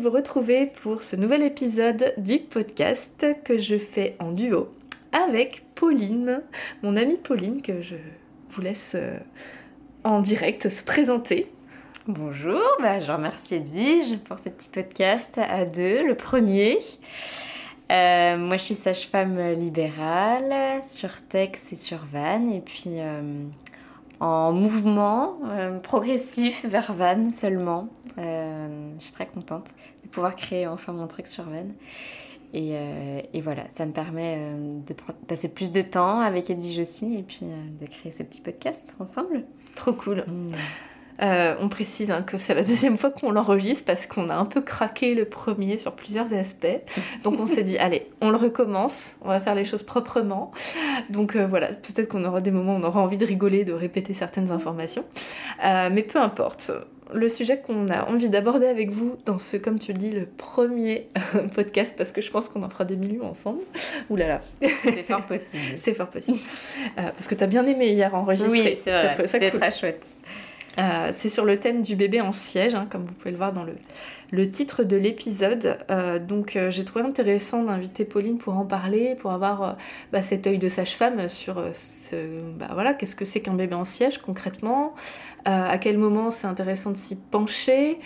vous retrouver pour ce nouvel épisode du podcast que je fais en duo avec Pauline, mon amie Pauline que je vous laisse euh, en direct se présenter. Bonjour, bah, je remercie Edwige pour ce petit podcast à deux, le premier. Euh, moi, je suis sage-femme libérale sur Tex et sur Vannes, et puis euh, en mouvement progressif vers Vannes seulement. je suis très contente de pouvoir créer enfin mon truc sur Vannes. Euh, et, voilà, ça me permet euh, de passer plus de temps avec Edwige aussi et puis euh, de créer ce petit podcast ensemble. Trop cool. Mm. on précise hein, que c'est la deuxième fois qu'on l'enregistre parce qu'on a un peu craqué le premier sur plusieurs aspects. Donc on s'est dit, allez, on le recommence, on va faire les choses proprement. Donc voilà, peut-être qu'on aura des moments où on aura envie de rigoler, de répéter certaines informations. mais peu importe le sujet qu'on a envie d'aborder avec vous dans ce, comme tu le dis, le premier podcast, parce que je pense qu'on en fera des millions ensemble. Ouh là là. C'est fort possible. c'est fort possible. Euh, parce que tu as bien aimé hier enregistrer. Oui, c'est vrai. C'était très chouette. Euh, c'est sur le thème du bébé en siège, hein, comme vous pouvez le voir dans le, titre de l'épisode. Euh, donc j'ai trouvé intéressant d'inviter Pauline pour en parler, pour avoir bah, cet œil de sage-femme sur ce, bah, voilà, qu'est-ce que c'est qu'un bébé en siège concrètement, à quel moment c'est intéressant de s'y pencher.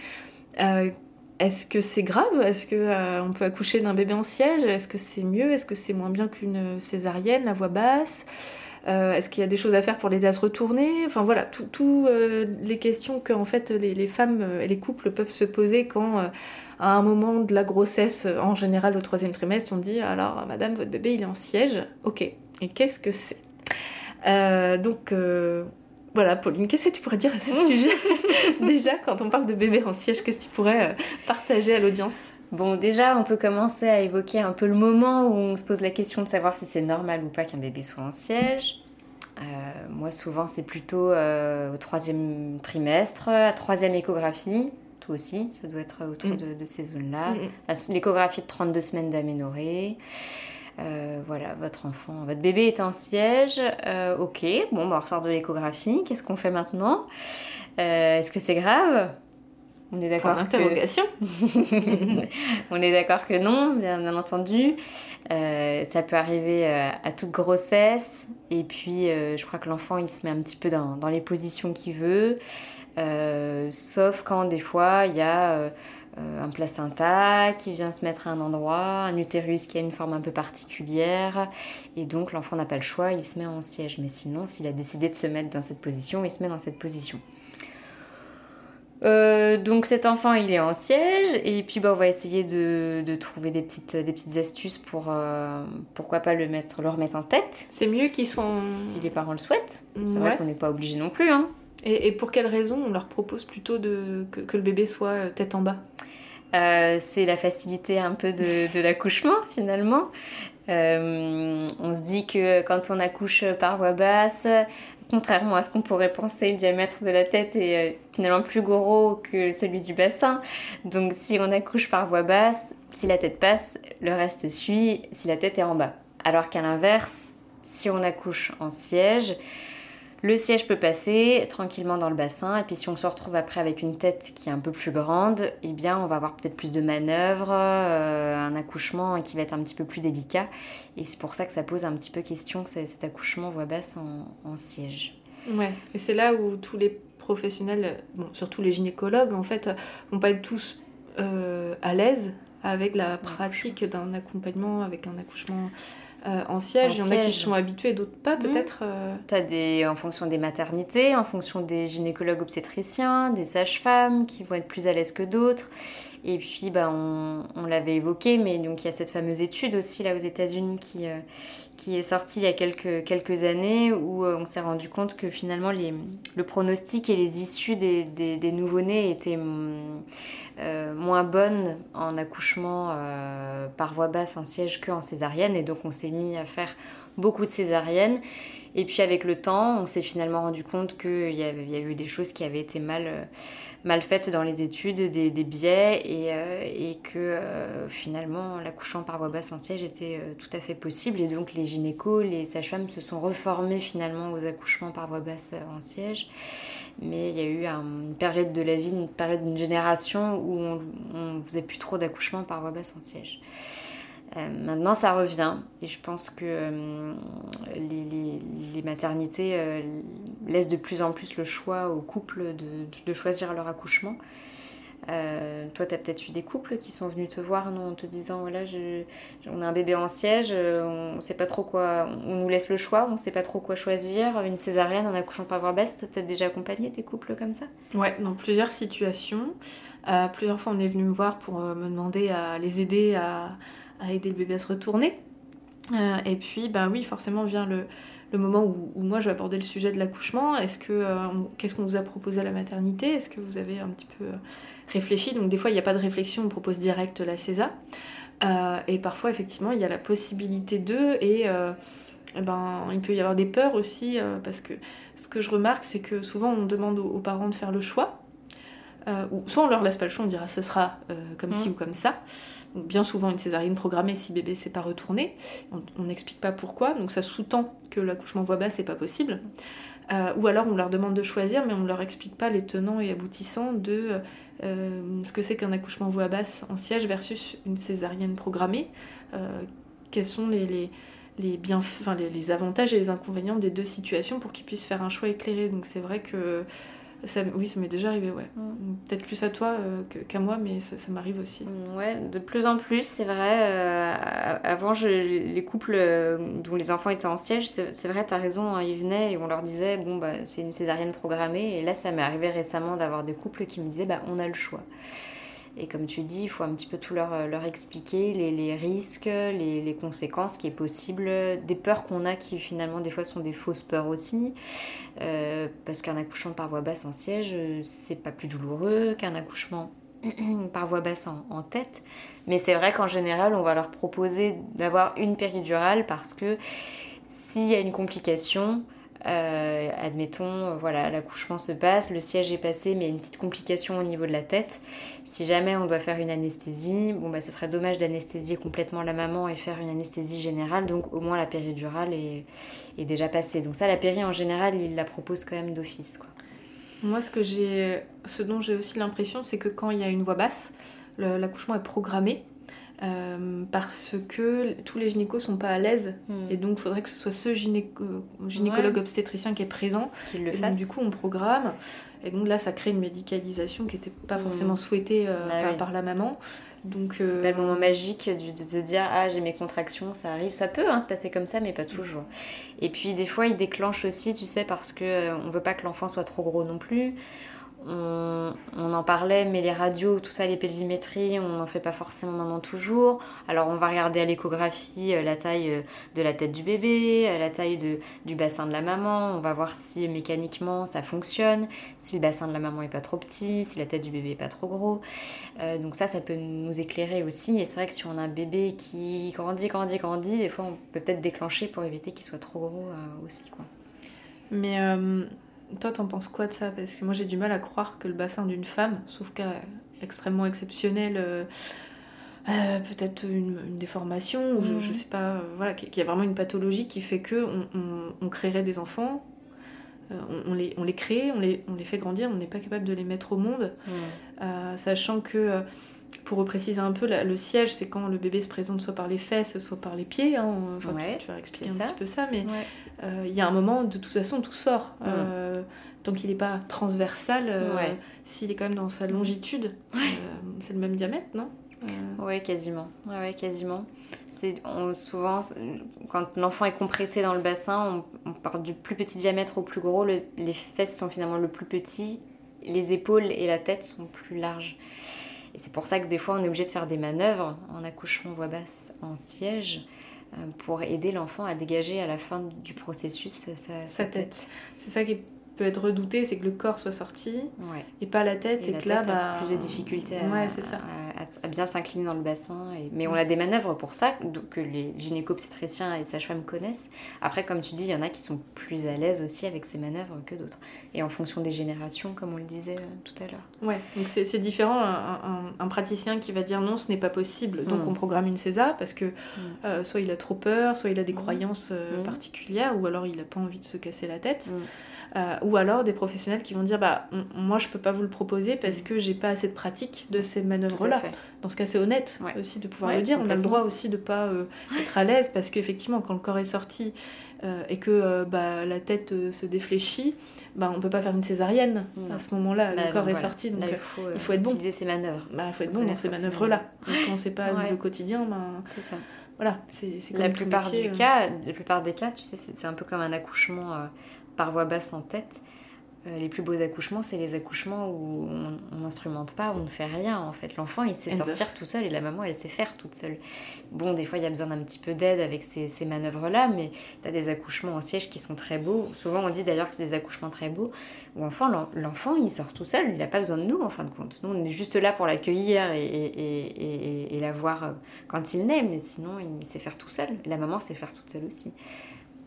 est-ce que c'est grave? Est-ce qu'on peut accoucher d'un bébé en siège? Est-ce que c'est mieux? Est-ce que c'est moins bien qu'une césarienne, la voix basse? euh, est-ce qu'il y a des choses à faire pour les à se retourner Enfin voilà, toutes euh, les questions que en fait les, femmes euh, et les couples peuvent se poser quand à un moment de la grossesse, en général au troisième trimestre, on dit alors madame votre bébé il est en siège, ok. Et qu'est-ce que c'est? Donc voilà, Pauline, qu'est-ce que tu pourrais dire à ce sujet? Déjà, quand on parle de bébé en siège, qu'est-ce que tu pourrais partager à l'audience? Bon, déjà, on peut commencer à évoquer un peu le moment où on se pose la question de savoir si c'est normal ou pas qu'un bébé soit en siège. Euh, moi, souvent, c'est plutôt euh, au troisième trimestre, à troisième échographie. Toi aussi, ça doit être autour mm. de, ces zones-là. Mm, mm. L'échographie de 32 semaines d'aménorrhée. Euh, voilà, votre enfant, votre bébé est en siège. ok, bon, bah, on ressort de l'échographie. Qu'est-ce qu'on fait maintenant? Est-ce que c'est grave? On est d'accord. Interrogation. on est d'accord que non, bien, entendu. Euh, ça peut arriver euh, à toute grossesse. Et puis, euh, je crois que l'enfant, il se met un petit peu dans, les positions qu'il veut. sauf quand, des fois, il y a un placenta qui vient se mettre à un endroit, un utérus qui a une forme un peu particulière. Et donc, l'enfant n'a pas le choix, il se met en siège. Mais sinon, s'il a décidé de se mettre dans cette position, il se met dans cette position. Euh, donc cet enfant il est en siège et puis bah, on va essayer de, trouver des petites, des petites astuces pour euh, pourquoi pas le, mettre, le remettre en tête. C'est mieux qu'ils soient Si les parents le souhaitent. C'est vrai qu'on n'est pas obligé non plus. Hein. Et, pour quelle raison on leur propose plutôt de, que, le bébé soit euh, tête en bas? C'est la facilité un peu de, de l'accouchement finalement. On se dit que quand on accouche par voie basse, contrairement à ce qu'on pourrait penser, le diamètre de la tête est euh, finalement plus gros que celui du bassin. Donc si on accouche par voie basse, si la tête passe, le reste suit si la tête est en bas. Alors qu'à l'inverse, si on accouche en siège, le siège peut passer tranquillement dans le bassin et puis si on se retrouve après avec une tête qui est un peu plus grande, eh bien on va avoir peut-être plus de manœuvres, euh, un accouchement qui va être un petit peu plus délicat et c'est pour ça que ça pose un petit peu question cet accouchement voix basse en, siège. Ouais, et c'est là où tous les professionnels, bon, surtout les gynécologues en fait, vont pas être tous euh, à l'aise avec la pratique d'un accompagnement, avec un accouchement euh, en siège. Il y en a qui sont habitués, d'autres pas, mhm. peut-être. Euh. Tu as des, en fonction des maternités, en fonction des gynécologues obstétriciens, des sages-femmes qui vont être plus à l'aise que d'autres. Et puis, bah, on, on l'avait évoqué, mais donc il y a cette fameuse étude aussi là aux États-Unis qui, euh, qui est sorti il y a quelques, années où on s'est rendu compte que finalement les, le pronostic et les issues des, des, des nouveau-nés étaient moins bonnes en accouchement par voie basse en siège qu'en césarienne. Et donc on s'est mis à faire beaucoup de césariennes et puis avec le temps, on s'est finalement rendu compte qu'il y, y, a eu des choses qui avaient été mal, euh, mal faites dans les études, des, biais, et, euh, que euh, finalement l'accouchement par voie basse en siège était tout à fait possible. Et donc les gynécos, les sages-femmes se sont reformés finalement aux accouchements par voie basse en siège. Mais il y a eu une période de la vie, une période d'une génération où on ne faisait plus trop d'accouchements par voie basse en siège. Euh, maintenant, ça revient et je pense que euh, les, maternités euh, laissent de plus en plus le choix aux couples de, choisir leur accouchement. toi, tu as peut-être eu des couples qui sont venus te voir en te disant voilà, on a un bébé en siège, on sait pas trop quoi, on nous laisse le choix, on sait pas trop quoi choisir, une césarienne, un accouchement par voie basse. Tu as déjà accompagné des couples comme ça? Ouais, dans plusieurs situations. plusieurs fois, on est venu me voir pour me demander à les aider à aider le bébé à se retourner. Euh, et puis, bah oui, forcément vient le, le moment où, moi je vais aborder le sujet de l'accouchement. Est-ce que euh, qu'est-ce qu'on vous a proposé à la maternité? Est-ce que vous avez un petit peu euh, réfléchi? Donc des fois il n'y a pas de réflexion, on propose direct la CESA. et parfois effectivement il y a la possibilité d'eux et ben, il peut y avoir des peurs aussi parce que ce que je remarque c'est que souvent on demande aux, parents de faire le choix. Ou soit on leur laisse pas le choix, on dira ce sera comme ci mmh. ou comme ça bien souvent une césarienne programmée si bébé s'est pas retourné. On n'explique pas pourquoi, donc ça sous-tend que l'accouchement voix basse n'est pas possible. Euh, ou alors on leur demande de choisir, mais on ne leur explique pas les tenants et aboutissants de euh, ce que c'est qu'un accouchement voix basse en siège versus une césarienne programmée. Euh, quels sont les, les, les, les, les, avantages et les inconvénients des deux situations pour qu'ils puissent faire un choix éclairé. Donc c'est vrai que oui, ça m'est déjà arrivé, ouais. Mm. Peut-être plus à toi euh, qu'à moi, mais ça, m'arrive aussi. Mm, ouais, de plus en plus, c'est vrai. Euh, avant, je, les couples euh, dont les enfants étaient en siège, c'est vrai, t'as raison, hein, ils venaient et on leur disait, bon, bah, c'est une césarienne programmée. Et là, ça m'est arrivé récemment d'avoir des couples qui me disaient, bah, on a le choix. Et comme tu dis, il faut un petit peu tout leur, euh, leur expliquer, les, les risques, les, les, conséquences qui est possible, des peurs qu'on a qui finalement des fois sont des fausses peurs aussi. Euh, parce qu'un accouchement par voie basse en siège, c'est pas plus douloureux qu'un accouchement par voie basse en, en tête. Mais c'est vrai qu'en général, on va leur proposer d'avoir une péridurale parce que s'il y a une complication, euh, admettons, voilà, l'accouchement se passe, le siège est passé, mais il y a une petite complication au niveau de la tête. Si jamais on doit faire une anesthésie, bon bah ce serait dommage d'anesthésier complètement la maman et faire une anesthésie générale, donc au moins la péridurale est, est déjà passée. Donc ça, la péri en général, il la propose quand même d'office. Moi, ce, que j'ai, ce dont j'ai aussi l'impression, c'est que quand il y a une voix basse, l'accouchement est programmé euh, parce que tous les gynécos sont pas à l'aise. Hmm. et donc il faudrait que ce soit ce gynécologue obstétricien qui est présent. Qui le fasse. du coup on programme. Et donc là ça crée une médicalisation qui n'était pas hmm. forcément souhaitée euh, bah par, la maman. Donc c'est pas le euh, moment magique de, de, dire ah j'ai mes contractions ça arrive. Ça peut hein, se passer comme ça mais pas toujours. Et puis des fois il déclenche aussi tu sais parce que on veut pas que l'enfant soit trop gros non plus on, en parlait, mais les radios, tout ça, les pelvimétries, on n'en fait pas forcément maintenant toujours. Alors on va regarder à l'échographie euh, la taille euh, de la tête du bébé, euh, la taille de, du bassin de la maman, on va voir si mécaniquement ça fonctionne, si le bassin de la maman est pas trop petit, si la tête du bébé est pas trop gros. donc ça, ça peut nous éclairer aussi. Et c'est vrai que si on a un bébé qui grandit, grandit, grandit, des fois on peut peut-être déclencher pour éviter qu'il soit trop gros aussi. Quoi. Mais toi, t'en penses quoi de ça? Parce que moi, j'ai du mal à croire que le bassin d'une femme, sauf cas extrêmement exceptionnel, euh, euh, peut-être une, déformation, ou je, je, mhm. sais pas, euh, voilà, qu'il y a vraiment une pathologie qui fait que on, créerait des enfants, on, les, on les crée, on les, on les fait grandir, on n'est pas capable de les mettre au monde, sachant que pour repréciser un peu, le siège, c'est quand le bébé se présente soit par les fesses, soit par les pieds. Hein. tu, vas expliquer un petit peu ça, mais il y a un moment, de toute façon, tout sort. Mm. Euh, tant qu'il n'est pas transversal, euh, s'il est quand même dans sa longitude, c'est le même diamètre, non? Oui, quasiment. Ouais, quasiment. C'est souvent quand l'enfant est compressé dans le bassin, on, part du plus petit diamètre au plus gros. les fesses sont finalement le plus petit, les épaules et la tête sont plus larges. Et c'est pour ça que des fois on est obligé de faire des manœuvres en accouchement voix basse en siège pour aider l'enfant à dégager à la fin du processus sa, sa tête. C'est ça qui peut être redouté, c'est que le corps soit sorti et pas la tête, et, que là, bah, plus de difficultés à, ça. à, bien s'incliner dans le bassin. Et... Mais on a des manœuvres pour ça, que les gynéco-obstétriciens et sages-femmes connaissent. Après, comme tu dis, il y en a qui sont plus à l'aise aussi avec ces manœuvres que d'autres. Et en fonction des générations, comme on le disait euh, tout à l'heure. Ouais, donc c'est différent. Un, praticien qui va dire non, ce n'est pas possible, donc mm. on programme une césar parce que mm. euh, soit il a trop peur, soit il a des mm. croyances euh, particulières, ou alors il n'a pas envie de se casser la tête. Euh, ou alors des professionnels qui vont dire bah moi je peux pas vous le proposer parce mm. que j'ai pas assez de pratique de ces manœuvres là dans ce cas c'est honnête aussi de pouvoir le dire. On a le droit aussi de pas euh, être à l'aise parce qu'effectivement quand le corps est sorti euh, et que bah, la tête se défléchit bah, on peut pas faire une césarienne à ce moment là le bah, corps est sorti donc il faut, il faut être bon. utiliser ces manœuvres. Bah, il faut être bon dans ces manœuvres là quand c'est pas le quotidien ben c'est ça. voilà c'est la plupart du cas la plupart des cas tu sais c'est un peu comme un accouchement par voix basse en tête. Euh, les plus beaux accouchements, c'est les accouchements où on n'instrumente pas, on ne fait rien en fait. L'enfant, il sait sortir tout seul et la maman, elle sait faire toute seule. Bon, des fois, il y a besoin d'un petit peu d'aide avec ces, ces manœuvres-là, mais tu as des accouchements en siège qui sont très beaux. Souvent, on dit d'ailleurs que c'est des accouchements très beaux, où enfant, l'enfant, il sort tout seul, il n'a pas besoin de nous en fin de compte. Nous, on est juste là pour l'accueillir et, et, et, et, la voir euh, quand il naît, mais sinon, il sait faire tout seul. La maman sait faire toute seule aussi.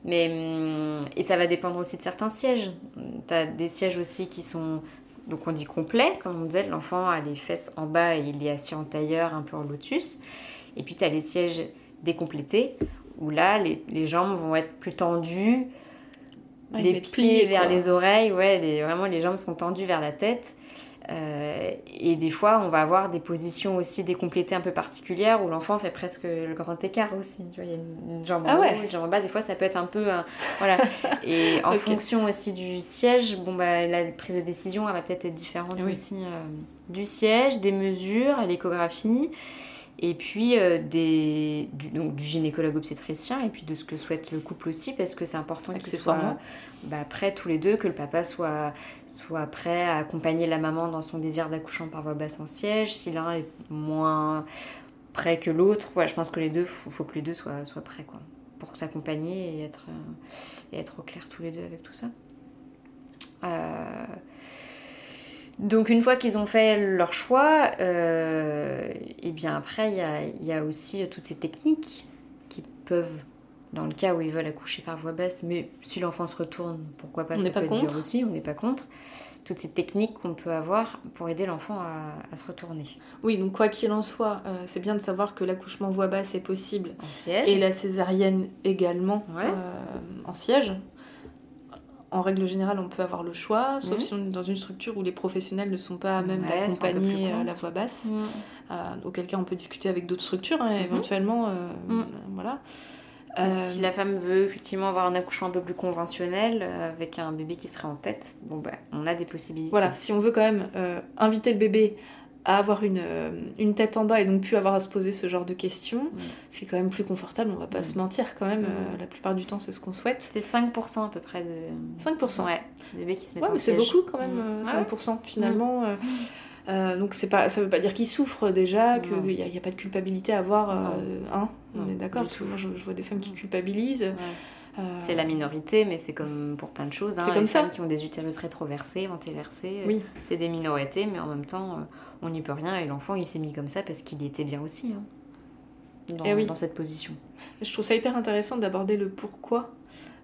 Mais, hum, et ça va dépendre aussi de certains sièges. Tu as des sièges aussi qui sont, donc on dit complets, comme on disait, l'enfant a les fesses en bas et il est assis en tailleur, un peu en lotus. Et puis tu as les sièges décomplétés, où là, les, les jambes vont être plus tendues, les pieds vers les oreilles, ouais, les, vraiment les jambes sont tendues vers la tête. Euh, et des fois, on va avoir des positions aussi décomplétées un peu particulières où l'enfant fait presque le grand écart aussi. Tu vois, il y a une, jambe en ah haut, une jambe en bas. Des fois, ça peut être un peu. voilà. Et en fonction aussi du siège, bon, bah, la prise de décision, elle va peut-être être différente aussi euh, du siège, des mesures, l'échographie et puis euh, des, du, donc, du gynécologue obstétricien et puis de ce que souhaite le couple aussi parce que c'est important qu'ils soient bah, prêts tous les deux, que le papa soit, soit prêt à accompagner la maman dans son désir d'accouchement par voie basse en siège, si l'un est moins prêt que l'autre, voilà, je pense que les deux, il faut, faut, que les deux soient, soient prêts quoi, pour s'accompagner et être, et être au clair tous les deux avec tout ça. Euh, donc une fois qu'ils ont fait leur choix, euh, et bien après il y a, aussi toutes ces techniques qui peuvent, dans le cas où ils veulent accoucher par voie basse, mais si l'enfant se retourne, pourquoi pas, on ça peut pas être aussi, on n'est pas contre. Toutes ces techniques qu'on peut avoir pour aider l'enfant à, se retourner. Oui, donc quoi qu'il en soit, euh, c'est bien de savoir que l'accouchement voie basse est possible. En siège. Et la césarienne également euh, en siège en règle générale, on peut avoir le choix, sauf si on est dans une structure où les professionnels ne sont pas à même d'accompagner euh, la voix basse. Mhm. Euh, auquel cas, on peut discuter avec d'autres structures, hein, mhm. éventuellement. Euh, voilà. Si la femme veut effectivement avoir un accouchement un peu plus conventionnel, avec un bébé qui serait en tête, bon, bah, on a des possibilités. Voilà, si on veut quand même inviter le bébé à avoir une, euh, une, tête en bas et donc plus avoir à se poser ce genre de questions, c'est quand même plus confortable, on va pas se mentir quand même, euh, la plupart du temps c'est ce qu'on souhaite. C'est 5% à peu près de... 5% Ouais, bébés qui se mettent ouais, mais c'est beaucoup quand même, 5% euh, finalement. donc c'est pas, ça veut pas dire qu'ils souffrent déjà, qu'il n'y a, a, pas de culpabilité à avoir, hein, on est d'accord, moi je, vois des femmes qui culpabilisent. C'est la minorité, mais c'est comme pour plein de choses. Hein, c'est comme les ça. femmes qui ont des utérus rétroversés, antéversés, oui. c'est des minorités, mais en même temps, on n'y peut rien et l'enfant il s'est mis comme ça parce qu'il était bien aussi hein, dans, eh dans, cette position. Je trouve ça hyper intéressant d'aborder le pourquoi.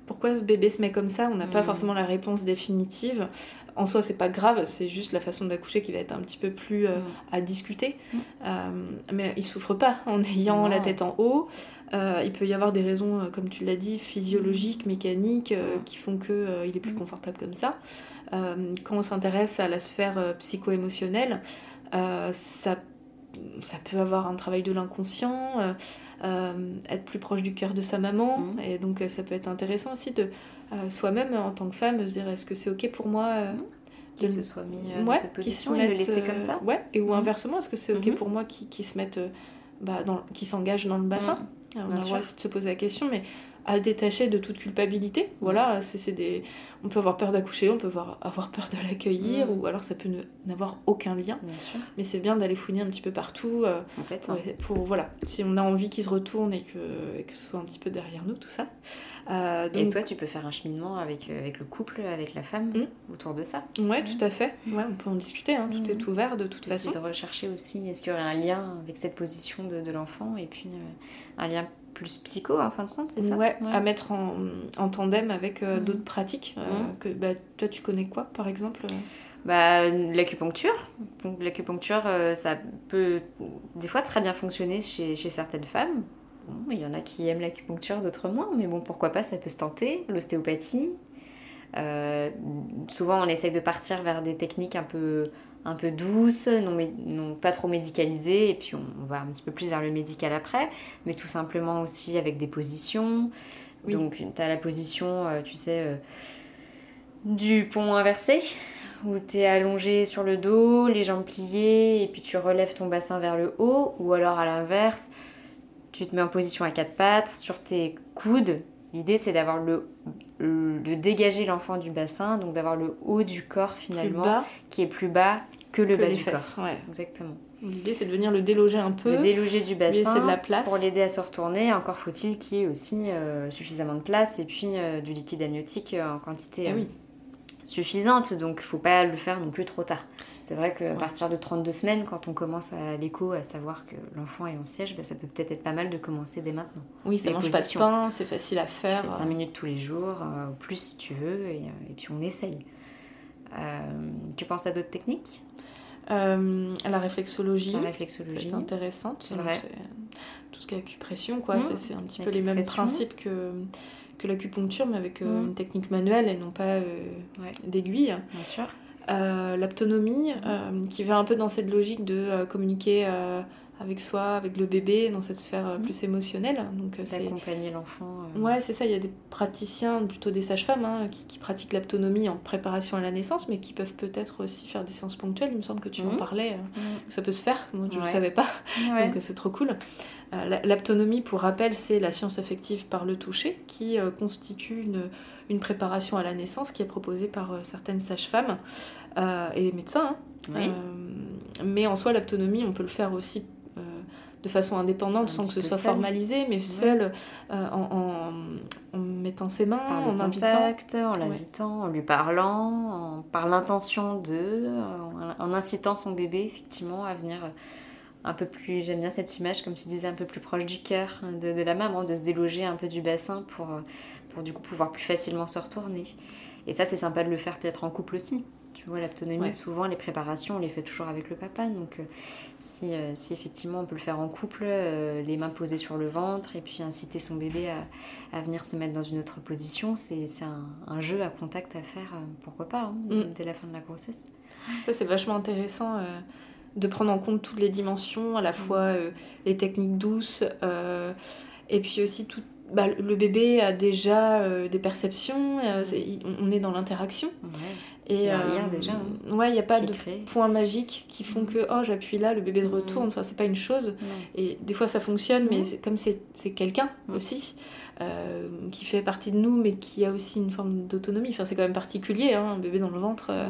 Pourquoi ce bébé se met comme ça? On n'a pas mm. forcément la réponse définitive. En soi, c'est pas grave, c'est juste la façon d'accoucher qui va être un petit peu plus euh, mm. à discuter. Mm. Euh, mais il souffre pas en ayant la tête en haut. Euh, il peut y avoir des raisons, comme tu l'as dit, physiologiques, mécaniques, qui font qu'il est plus confortable comme ça. quand on s'intéresse à la sphère psycho-émotionnelle, ça, ça peut avoir un travail de l'inconscient, euh, euh, être plus proche du cœur de sa maman, mmh. et donc ça peut être intéressant aussi de soi-même en tant que femme se dire est-ce que c'est ok pour moi mmh. Qu'il se soit mis dans cette position et le laisser comme ça Ouais, et ou mmh. inversement, est-ce que c'est ok pour moi qui, qui se mettent, bah, dans, qui s'engagent dans le bassin? On a le droit de se poser la question, mais à détacher de toute culpabilité. Voilà, c'est des... on peut avoir peur d'accoucher, on peut avoir, avoir peur de l'accueillir, mm. ou alors ça peut n'avoir aucun lien. Mais c'est bien d'aller fouiner un petit peu partout. Euh, pour, voilà, si on a envie qu'il se retourne et que, que ce soit un petit peu derrière nous, tout ça. Euh, et toi, tu peux faire un cheminement avec, euh, avec le couple, avec la femme, mm. autour de ça. Ouais, tout à fait. Ouais, on peut en discuter, hein. tout est ouvert de toute façon. de rechercher aussi, est-ce qu'il y aurait un lien avec cette position de, de l'enfant, et puis un lien plus psycho en fin de compte, c'est ça ouais, à mettre en, en tandem avec euh, mhm. d'autres pratiques. Euh, mhm. que, bah, toi, tu connais quoi, par exemple euh bah, L'acupuncture. L'acupuncture, ça peut des fois très bien fonctionner chez, chez certaines femmes. il y en a qui aiment l'acupuncture, d'autres moins, mais bon, pourquoi pas, ça peut se tenter. L'ostéopathie. souvent, on essaye de partir vers des techniques un peu un peu douce, non, non, pas trop médicalisée, et puis on, va un petit peu plus vers le médical après, mais tout simplement aussi avec des positions. Donc tu as la position, euh, tu sais, euh, du pont inversé, où tu es allongé sur le dos, les jambes pliées, et puis tu relèves ton bassin vers le haut, ou alors à l'inverse, tu te mets en position à quatre pattes, sur tes coudes. L'idée c'est d'avoir le de dégager l'enfant du bassin, donc d'avoir le haut du corps finalement qui est plus bas que le bas du corps. Exactement. L'idée c'est de venir le déloger un peu. Le déloger du bassin de la place. pour l'aider à se retourner. Encore faut-il qu'il y ait aussi euh, suffisamment de place et puis euh, du liquide amniotique euh, en quantité ah oui. Suffisante. Donc il faut pas le faire non plus trop tard. C'est vrai qu'à partir de 32 semaines, quand on commence à l'écho à savoir que l'enfant est en siège, bah, ça peut peut-être être pas mal de commencer dès maintenant. Oui, ça mange pas de pain, c'est facile à faire. 5 minutes tous les jours, euh, plus si tu veux, et, euh, et puis on essaye. Euh, tu penses à d'autres techniques? Euh, la réflexologie. La réflexologie. C'est intéressante. Tout ce qui est acupression, quoi. Mmh. C'est un petit peu les mêmes principes que, que l'acupuncture, mais avec mmh. une technique manuelle et non pas d'aiguille. Bien sûr. Euh, l'autonomie, euh, qui va un peu dans cette logique de euh, communiquer avec soi, avec le bébé, dans cette sphère plus émotionnelle. Donc, D'accompagner l'enfant. Ouais, c'est ça. Il y a des praticiens, plutôt des sages-femmes, hein, qui, pratiquent l'autonomie en préparation à la naissance, mais qui peuvent peut-être aussi faire des séances ponctuelles. Il me semble que tu en mhm. parlais. Ça peut se faire. Moi, je ne le savais pas. Donc, c'est trop cool. L'autonomie, pour rappel, c'est la science affective par le toucher, qui constitue une une préparation à la naissance qui est proposée par euh, certaines sages-femmes euh, et médecins. Hein. Euh, mais en soi, l'autonomie, on peut le faire aussi de façon indépendante sans que ce soit formalisé, mais seul en, en, mettant ses mains, en contact, en l'invitant, en lui parlant, par l'intention de, en, incitant son bébé effectivement à venir un peu plus, j'aime bien cette image, comme tu disais, un peu plus proche du cœur de, de, la maman, de se déloger un peu du bassin pour, pour du coup pouvoir plus facilement se retourner. Et ça, c'est sympa de le faire peut-être en couple aussi. Tu vois, l'autonomie, souvent, les préparations, on les fait toujours avec le papa. Donc, euh, si, euh, si, effectivement on peut le faire en couple, euh, les mains posées sur le ventre, et puis inciter son bébé à, à venir se mettre dans une autre position, c'est un, un, jeu à contact à faire, pourquoi pas, hein, mm. dès la fin de la grossesse. Ça, c'est vachement intéressant de prendre en compte toutes les dimensions, à la mm. fois les techniques douces, et puis aussi tout, bah, le bébé a déjà euh, des perceptions, euh, on est dans l'interaction. Et, il y a euh, déjà. Hein, ouais, il n'y a pas de points magiques qui font que oh j'appuie là, le bébé se retourne. Enfin, c'est pas une chose. Et des fois ça fonctionne, mais comme c'est quelqu'un aussi, euh, qui fait partie de nous, mais qui a aussi une forme d'autonomie. Enfin, c'est quand même particulier, hein, un bébé dans le ventre, euh,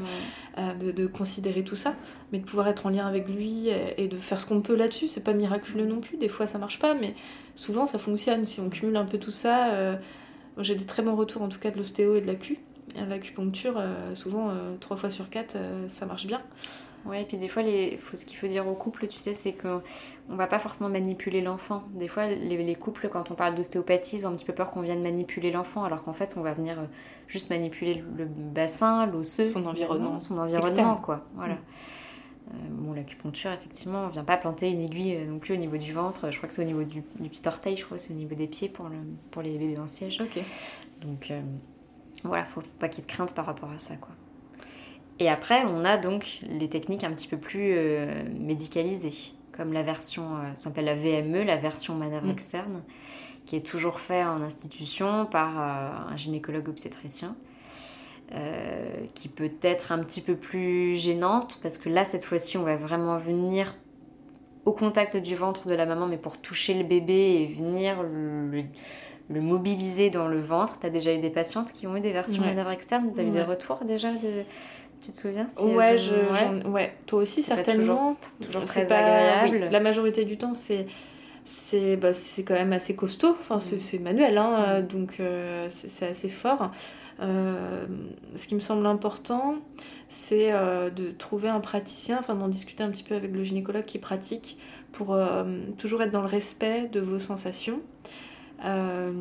euh, de, de, considérer tout ça, mais de pouvoir être en lien avec lui et, de faire ce qu'on peut là-dessus. C'est pas miraculeux non plus. Des fois, ça marche pas, mais souvent, ça fonctionne. Si on cumule un peu tout ça, j'ai des très bons retours en tout cas de l'ostéo et de l'acu. L'acupuncture, souvent, trois fois sur quatre, ça marche bien. Ouais, et puis des fois, les... ce qu'il faut dire au couple, tu sais, c'est qu'on ne va pas forcément manipuler l'enfant. Des fois, les, couples, quand on parle d'ostéopathie, ils ont un petit peu peur qu'on vienne manipuler l'enfant, alors qu'en fait, on va venir euh, juste manipuler le bassin, l'osseux. Son environnement. Son environnement, quoi. Voilà. Mm. Euh, bon, l'acupuncture, effectivement, on vient pas planter une aiguille euh, non plus au niveau du ventre. Je crois que c'est au niveau du, petit orteil, je crois, c'est au niveau des pieds pour, le, pour les bébés en siège. Ok. Donc, voilà, faut pas qu'il y ait de crainte par rapport à ça, quoi. Et après, on a donc les techniques un petit peu plus euh, médicalisées, comme la version, euh, s'appelle la VME, la version manœuvre mm. externe, qui est toujours faite en institution par euh, un gynécologue obstétricien, qui peut être un petit peu plus gênante, parce que là, cette fois-ci, on va vraiment venir au contact du ventre de la maman, mais pour toucher le bébé et venir le mobiliser dans le ventre. Tu as déjà eu des patientes qui ont eu des versions Ouais. manœuvre externe? Tu as eu des retours déjà de... Tu te souviens si Ouais, je, ouais. toi aussi certainement. toujours C'est très pas- agréable. oui, la majorité du temps, c'est c'est bah, c'est quand même assez costaud. Enfin, c'est Mm. manuel, hein, euh, donc euh, c'est assez fort. Euh, ce qui me semble important, c'est euh, de trouver un praticien, enfin d'en discuter un petit peu avec le gynécologue qui pratique, pour toujours être dans le respect de vos sensations. Euh,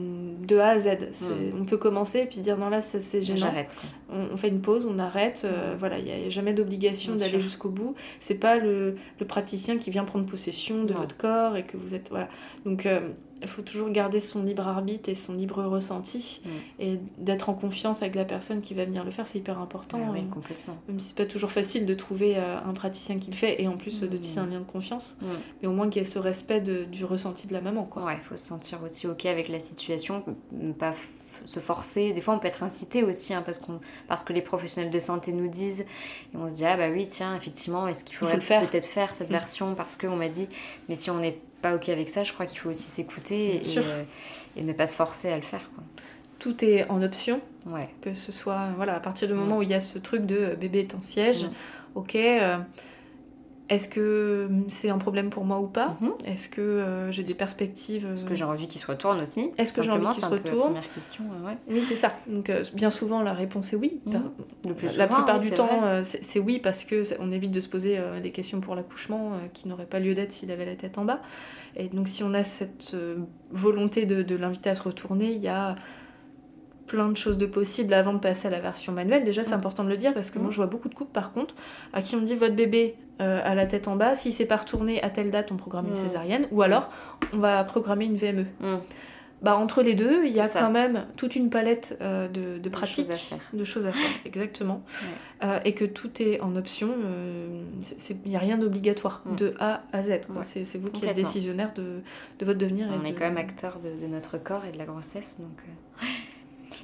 de A à Z. C'est- Mm. On peut commencer et puis dire non là ça, c'est gênant J'arrête. on, on fait une pause, on arrête. euh, Mm. voilà, il n'y a, jamais d'obligation d'aller jusqu'au bout. C'est pas le, le praticien qui vient prendre possession de Non. votre corps et que vous êtes. Voilà. Donc, euh, il faut toujours garder son libre arbitre et son libre ressenti Mm. et d'être en confiance avec la personne qui va venir le faire. C'est hyper important. Ah oui, complètement. Même si c'est pas toujours facile de trouver euh, un praticien qui le fait et en plus euh, de Mm. tisser un lien de confiance, Mm. mais au moins qu'il y ait ce respect de- du ressenti de la maman. Quoi. Ouais, il faut se sentir aussi ok avec la situation, ne pas se forcer. Des fois, on peut être incité aussi, hein, parce, qu'on, parce que les professionnels de santé nous disent, et on se dit, ah bah oui, tiens, effectivement, est-ce qu'il faudrait peut-être faire cette Mm. version parce qu'on m'a dit, mais si on n'est pas ok avec ça, je crois qu'il faut aussi s'écouter et, euh, et ne pas se forcer à le faire. Quoi. Tout est en option. Ouais. que ce soit voilà à partir du moment Mm. où il y a ce truc de euh, bébé est en siège Mm. ok euh, est-ce que hum, c'est un problème pour moi ou pas Mhm. est-ce que euh, j'ai des perspectives euh, Est-ce que j'ai envie qu'il se retourne aussi Est-ce que j'ai envie qu'il se la retourne première question, euh, ouais. oui c'est ça donc euh, bien souvent la réponse est oui Mhm. Le plus la plupart du temps euh, c'est oui parce que on évite de se poser euh, des questions pour l'accouchement euh, qui n'auraient pas lieu d'être s'il avait la tête en bas et donc si on a cette euh, volonté de, de l'inviter à se retourner il y a plein de choses de possibles avant de passer à la version manuelle. Déjà, c'est important de le dire parce que moi, je vois beaucoup de couples, par contre, à qui on dit votre bébé euh, a la tête en bas, s'il s'est pas retourné à telle date, on programme une césarienne, ou alors on va programmer une VME. Bah, entre les deux, il y a quand même toute une palette euh, de, de De pratiques, choses à de choses à faire, exactement. Euh, et que tout est en option, euh, il n'y a rien d'obligatoire, Mm. de A à Z. Ouais. C'est vous qui êtes décisionnaire de, de votre devenir. et On est quand même acteur de, de notre corps et de la grossesse, donc...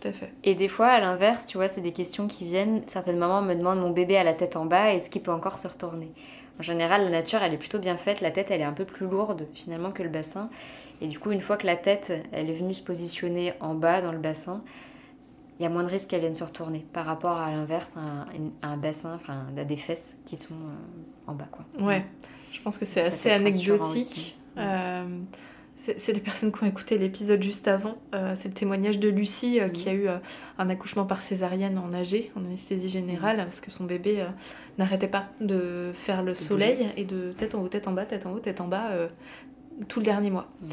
Tout à fait. Et des fois, à l'inverse, tu vois, c'est des questions qui viennent. Certaines mamans me demandent mon bébé a la tête en bas, est-ce qu'il peut encore se retourner En général, la nature, elle est plutôt bien faite. La tête, elle est un peu plus lourde finalement que le bassin. Et du coup, une fois que la tête, elle est venue se positionner en bas dans le bassin, il y a moins de risques qu'elle vienne se retourner par rapport à l'inverse, à un, à un bassin, enfin à des fesses qui sont euh, en bas, quoi. Ouais, je pense que c'est assez anecdotique. Mm. Euh, c'est les personnes qui ont écouté l'épisode juste avant. Euh, c'est le témoignage de Lucie euh, qui a eu euh, un accouchement par césarienne en AG, en anesthésie générale, parce que son bébé n'arrêtait pas de faire le soleil et de tête en haut, tête en bas, tête en haut, tête en bas tout le dernier mois. Mm.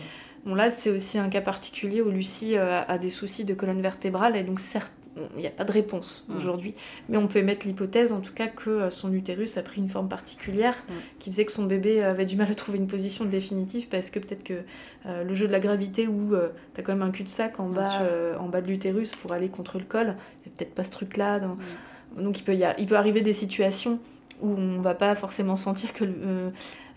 Bon là c'est aussi un cas particulier où Lucie a des soucis de colonne vertébrale et donc certes il n'y a pas de réponse Mm. aujourd'hui, mais on peut émettre l'hypothèse en tout cas que euh, son utérus a pris une forme particulière Mm. qui faisait que son bébé avait du mal à trouver une position définitive parce que peut-être que euh, le jeu de la gravité où tu t'as quand même un cul-de-sac en Bien bas, sûr. euh, en bas de l'utérus pour aller contre le col, il n'y a peut-être pas ce truc-là. dans- Mm. Donc il peut, y a- il peut arriver des situations où on va pas forcément sentir que euh,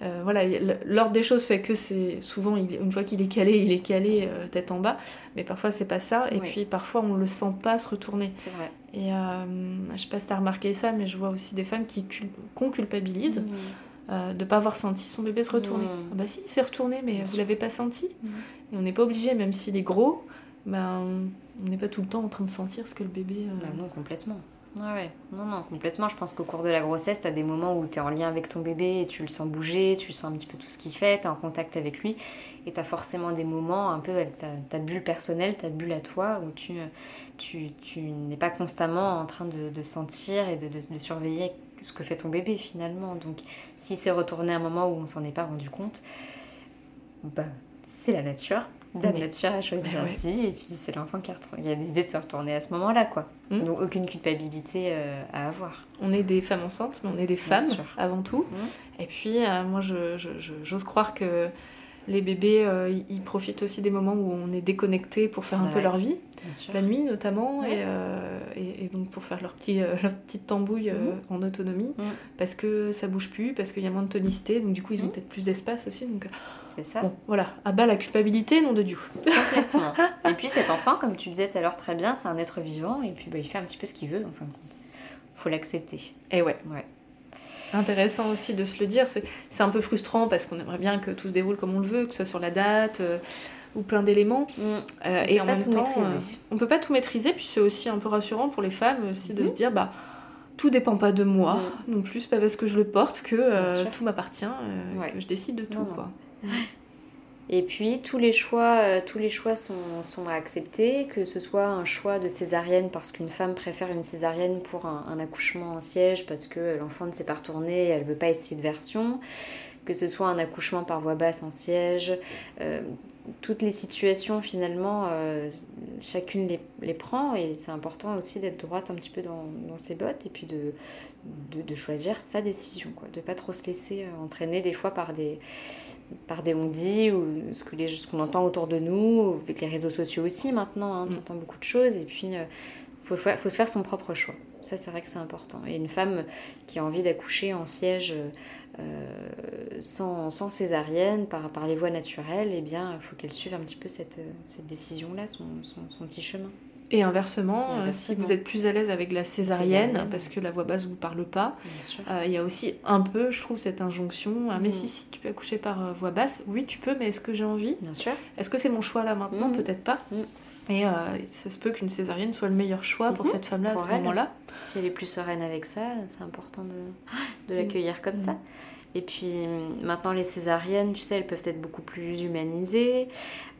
euh, voilà l'ordre des choses fait que c'est souvent il, une fois qu'il est calé il est calé euh, tête en bas mais parfois c'est pas ça et Oui. puis parfois on le sent pas se retourner C'est vrai. et je sais pas si t'as remarqué ça mais je vois aussi des femmes qui cul- qu'on culpabilise Mm. euh, de pas avoir senti son bébé se retourner. Mm. Ah bah si, il s'est retourné, mais Bien vous l'avez pas senti. Mm. Et on n'est pas obligé, même s'il est gros, ben, on n'est pas tout le temps en train de sentir ce que le bébé. Bah non, complètement. Ouais. Non, non, complètement. Je pense qu'au cours de la grossesse, t'as des moments où t'es en lien avec ton bébé et tu le sens bouger, tu sens un petit peu tout ce qu'il fait, t'es en contact avec lui. Et t'as forcément des moments un peu avec ta, bulle personnelle, ta bulle à toi, où tu, tu, tu n'es pas constamment en train de, sentir et de, de, surveiller ce que fait ton bébé finalement. Donc, s'il s'est retourné à un moment où on s'en est pas rendu compte, bah, c'est la nature. La Mais- nature a choisi ouais. et puis c'est l'enfant qui a, retourné- qui a décidé de se retourner à ce moment-là, quoi. Mm. Donc aucune culpabilité euh, à avoir. On est des femmes enceintes, mais on est des femmes avant tout. Mm. Et puis, euh, moi, je- je- je- j'ose croire que les bébés, euh, ils- ils profitent aussi des moments où on est déconnecté pour faire un peu leur vie, la nuit notamment, Ouais. et, euh, et, et donc pour faire leur, petit, euh, leur petite tambouille euh, Mhm. en autonomie, parce que ça bouge plus, parce qu'il y a moins de tonicité, donc du coup, ils ont peut-être plus d'espace aussi. Donc, C'est ça, bon, voilà, à bas la culpabilité, nom de Dieu. complètement. et puis cet enfant, comme tu disais tout à l'heure très bien, c'est un être vivant, et puis bah, il fait un petit peu ce qu'il veut, en fin de compte. Faut l'accepter. Et ouais. Ouais. Intéressant aussi de se le dire. C'est un peu frustrant parce qu'on aimerait bien que tout se déroule comme on le veut, que ce soit sur la date, euh, ou plein d'éléments. Mm. Euh, On et peut en pas même tout temps, maîtriser. euh, on peut pas tout maîtriser. Puis c'est aussi un peu rassurant pour les femmes aussi de se dire bah tout dépend pas de moi Mm. non plus. Pas parce que je le porte que euh, tout m'appartient, Ouais. que je décide de tout Non, non. Et puis tous les choix, euh, choix sont, sont à que ce soit un choix de césarienne parce qu'une femme préfère une césarienne pour un, accouchement en siège parce que l'enfant ne s'est pas retourné, elle veut pas essayer de version, que ce soit un accouchement par voie basse en siège, euh, toutes les situations finalement, euh, chacune les, les prend et c'est important aussi d'être droite un petit peu dans, dans ses bottes et puis de, de, de choisir sa décision, quoi, de pas trop se laisser euh, entraîner des fois par des par des on-dit ou ce que les- ce qu'on entend autour de nous, avec les réseaux sociaux aussi maintenant, hein, Mm. tu entends beaucoup de choses et puis il faut, fa- faut se faire son propre choix. Ça, c'est vrai que c'est important. Et une femme qui a envie d'accoucher en siège euh, sans, sans césarienne, par, par les voies naturelles, eh bien, il faut qu'elle suive un petit peu cette, cette décision-là, son, son, son petit chemin. Et inversement, Et euh, inversement. si vous êtes plus à l'aise avec la césarienne, Césarienne. parce que la voix basse vous parle pas, euh, il y a aussi un peu, je trouve, cette injonction. ah, mais Mhm. si, si tu peux accoucher par voix basse, oui, tu peux, mais est-ce que j'ai envie? Bien sûr. Est-ce que c'est mon choix là maintenant? Mhm. Peut-être pas. Mhm. Et euh, ça se peut qu'une césarienne soit le meilleur choix pour Mhm. cette femme-là à ce moment-là. Si elle est plus sereine avec ça, c'est important de, de l'accueillir comme Mm. ça. Et puis maintenant, les césariennes, tu sais, elles peuvent être beaucoup plus humanisées.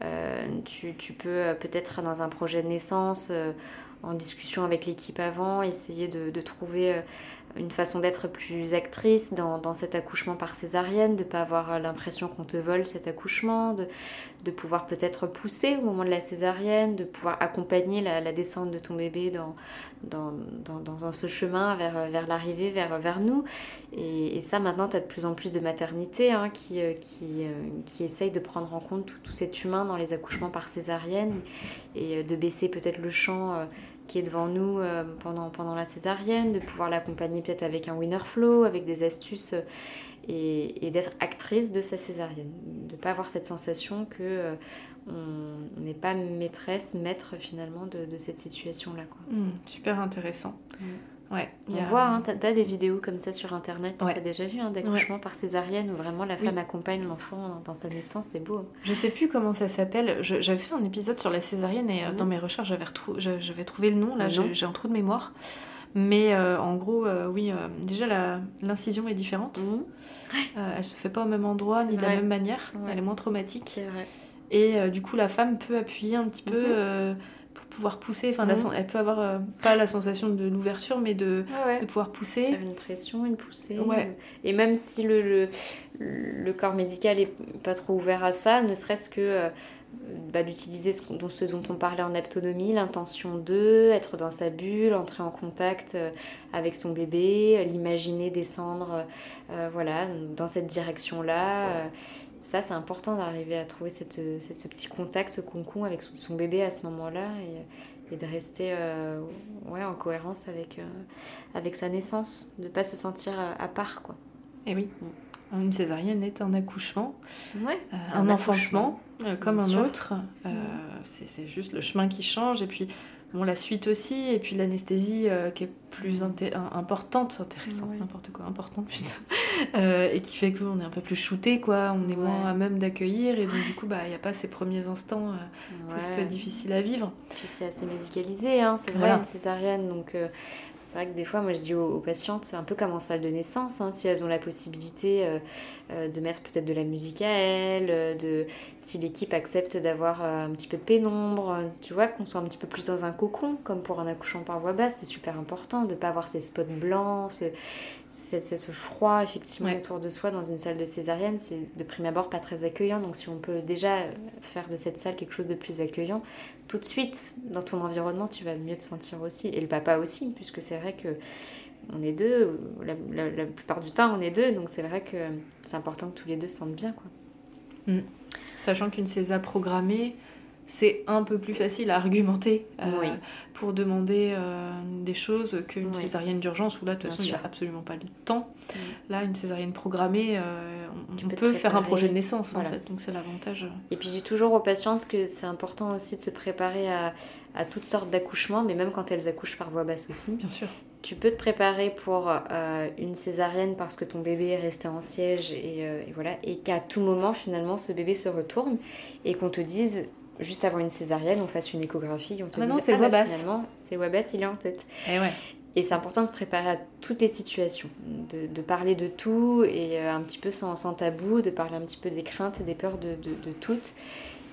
Euh, tu, tu peux euh, peut-être dans un projet de naissance, euh, en discussion avec l'équipe avant, essayer de, de trouver une façon d'être plus actrice dans, dans cet accouchement par césarienne, de ne pas avoir l'impression qu'on te vole cet accouchement, de, de pouvoir peut-être pousser au moment de la césarienne, de pouvoir accompagner la, descente de ton bébé dans, dans, dans, ce chemin vers, vers l'arrivée, vers, vers nous. Et, et ça, maintenant, tu as de plus en plus de maternités hein, qui, euh, qui, euh, qui de prendre en compte tout, tout cet humain dans les accouchements par césarienne et euh, de baisser peut-être le champ qui est devant nous euh, pendant, pendant la césarienne, de pouvoir l'accompagner peut-être avec un winner flow, avec des astuces euh, et, et d'être actrice de sa césarienne. De ne pas avoir cette sensation que euh, on n'est pas maîtresse, maître finalement de, de cette situation-là. Hmm, super intéressant. Ouais, On a- voit, hein, t'as des vidéos comme ça sur internet, Ouais. t'as déjà vu hein, d'accouchement par césarienne où vraiment la Oui. femme accompagne l'enfant dans sa naissance, c'est beau. Je sais plus comment ça s'appelle. J'avais fait un épisode sur la césarienne et euh, Mhm. dans mes recherches, j'avais retrou- trouvé le nom. Là, Le j'ai un trou de mémoire. Mais euh, en gros, euh, oui, euh, déjà l'incision est différente. Euh, elle se fait pas au même endroit ni de la même manière. Elle est moins traumatique. Vrai. Et du coup, la femme peut appuyer un petit peu Mhm. Pouvoir pousser. Enfin, la Mhm. elle peut avoir euh, pas la sensation de l'ouverture, mais de, Ouais, ouais. de pouvoir pousser. Faire une pression, une poussée. Ouais. Et même si le, le, le corps médical est pas trop ouvert à ça, ne serait-ce que euh, bah, d'utiliser ce, ce dont on parlait en autonomie, l'intention de, être dans sa bulle, entrer en contact euh, avec son bébé, euh, l'imaginer descendre euh, voilà, dans cette direction-là. euh, ça, c'est important d'arriver à trouver cette, cette- ce petit contact, ce concon avec son, son bébé à ce moment-là et, et de rester euh, ouais, en cohérence avec, euh, avec sa naissance, de pas se sentir euh, à part. Quoi. Et oui. Une césarienne est un accouchement, Ouais, euh, un, accouchement. enfantement, euh, comme un sûr. autre. Euh, c'est c'est juste le chemin qui change. Et puis, bon, la suite aussi. Et puis, l'anesthésie euh, qui est plus inté- un- importante, intéressante, Ouais. n'importe quoi, importante, putain. Et qui fait qu'on est un peu plus shooté, quoi. On est moins à même d'accueillir. Et donc, du coup, bah, il n'y a pas ces premiers instants. Ça, peut être difficile à vivre. Puis c'est assez médicalisé, hein, c'est vrai, Voilà. une césarienne. Donc c'est vrai que des fois, moi je dis aux, aux patientes, c'est un peu comme en salle de naissance, hein, si elles ont la possibilité euh, euh, de mettre peut-être de la musique à elles, euh, de, si l'équipe accepte d'avoir un petit peu de pénombre, tu vois, qu'on soit un petit peu plus dans un cocon, comme pour un accouchement par voie basse, c'est super important de ne pas avoir ces spots blancs, ce, ce, ce- ce froid effectivement Ouais. autour de soi dans une salle de césarienne, c'est de prime abord pas très accueillant. Donc si on peut déjà faire de cette salle quelque chose de plus accueillant, tout de suite dans ton environnement, tu vas mieux te sentir aussi. Et le papa aussi, puisque c'est vrai que on est deux, la, plupart du temps on est deux, donc c'est vrai que c'est important que tous les deux se sentent bien. Quoi. Sachant qu'une césa programmée, c'est un peu plus facile à argumenter euh, Oui. pour demander euh, des choses qu'une Oui. césarienne d'urgence où là, de toute façon, il n'y a absolument pas le temps. Mm. Là, une césarienne programmée, euh, on, Tu peut faire un projet de naissance Voilà. en fait, donc c'est l'avantage. Et puis je dis toujours aux patientes que c'est important aussi de se préparer à, à toutes sortes d'accouchements, mais même quand elles accouchent par voie basse aussi. Bien sûr. tu peux te préparer pour une césarienne parce que ton bébé est resté en siège et, voilà, et qu'à tout moment finalement ce bébé se retourne et qu'on te dise juste avant une césarienne, on fasse une échographie, on te ah dise c'est ah, bah, finalement c'est le basse, il est en tête. Et eh ouais. Et c'est important de préparer à toutes les situations, de, parler de tout et un petit peu sans, sans, tabou, de parler un petit peu des craintes et des peurs de, de, de toutes.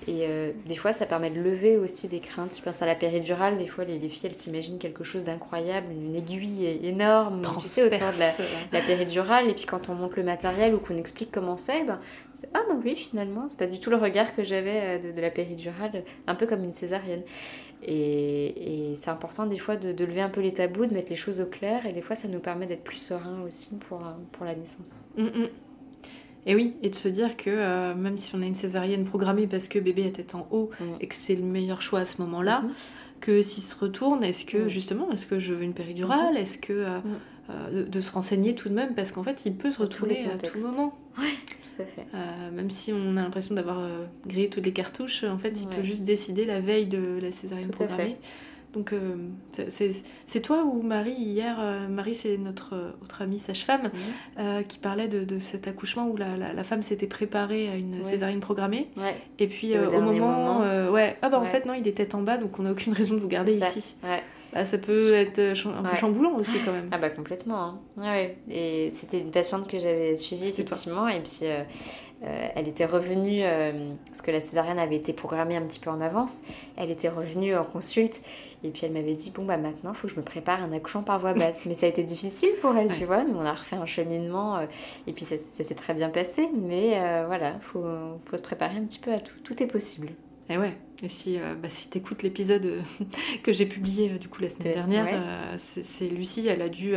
Et euh, des fois, ça permet de lever aussi des craintes. Je pense à la péridurale, des fois, les, les filles, elles s'imaginent quelque chose d'incroyable, une aiguille énorme, tu sais, autour de la, péridurale. Et puis quand on monte le matériel ou qu'on explique comment c'est, ben, ah bah oui, finalement, c'est pas du tout le regard que j'avais euh, de, la péridurale, un peu comme une césarienne. Et, et c'est important des fois de, de, lever un peu les tabous, de mettre les choses au clair. Et des fois, ça nous permet d'être plus serein aussi pour, euh, pour la naissance. Mm, mm. Et oui, et de se dire que euh, même si on a une césarienne programmée parce que bébé était en haut mm. et que c'est le meilleur choix à ce moment-là, mm-hmm. que s'il se retourne, est-ce que justement, est-ce que je veux une péridurale? Mm-hmm. Est-ce que euh, euh, de, se renseigner tout de même? Parce qu'en fait, il peut se retourner à tout moment. Oui, tout à fait. même si on a l'impression d'avoir grillé toutes les cartouches, en fait, il peut juste décider la veille de la césarienne programmée. Donc euh, c'est toi ou Marie hier, euh, Marie c'est notre euh, autre amie sage-femme, qui parlait de, cet accouchement où la, femme s'était préparée à une césarienne programmée. Et puis au, moment, ouais, ah bah en fait non, il était en bas donc on n'a aucune raison de vous garder ici. Ça peut être un peu chamboulant aussi quand même. Ah bah complètement. Hein. Ouais, et c'était une patiente que j'avais suivie effectivement et puis elle était revenue, parce que la césarienne avait été programmée un petit peu en avance, elle était revenue en consulte et puis elle m'avait dit, bon, bah maintenant, il faut que je me prépare un accouchement par voie basse. mais ça a été difficile pour elle, tu vois. Nous, on a refait un cheminement euh, et puis ça, s'est très bien passé. Mais euh, voilà, il faut, faut, se préparer un petit peu à tout. Tout est possible. Et ouais. Et si, euh, bah, si tu écoutes l'épisode que j'ai publié du coup la semaine dernière, c'est Lucie, elle a dû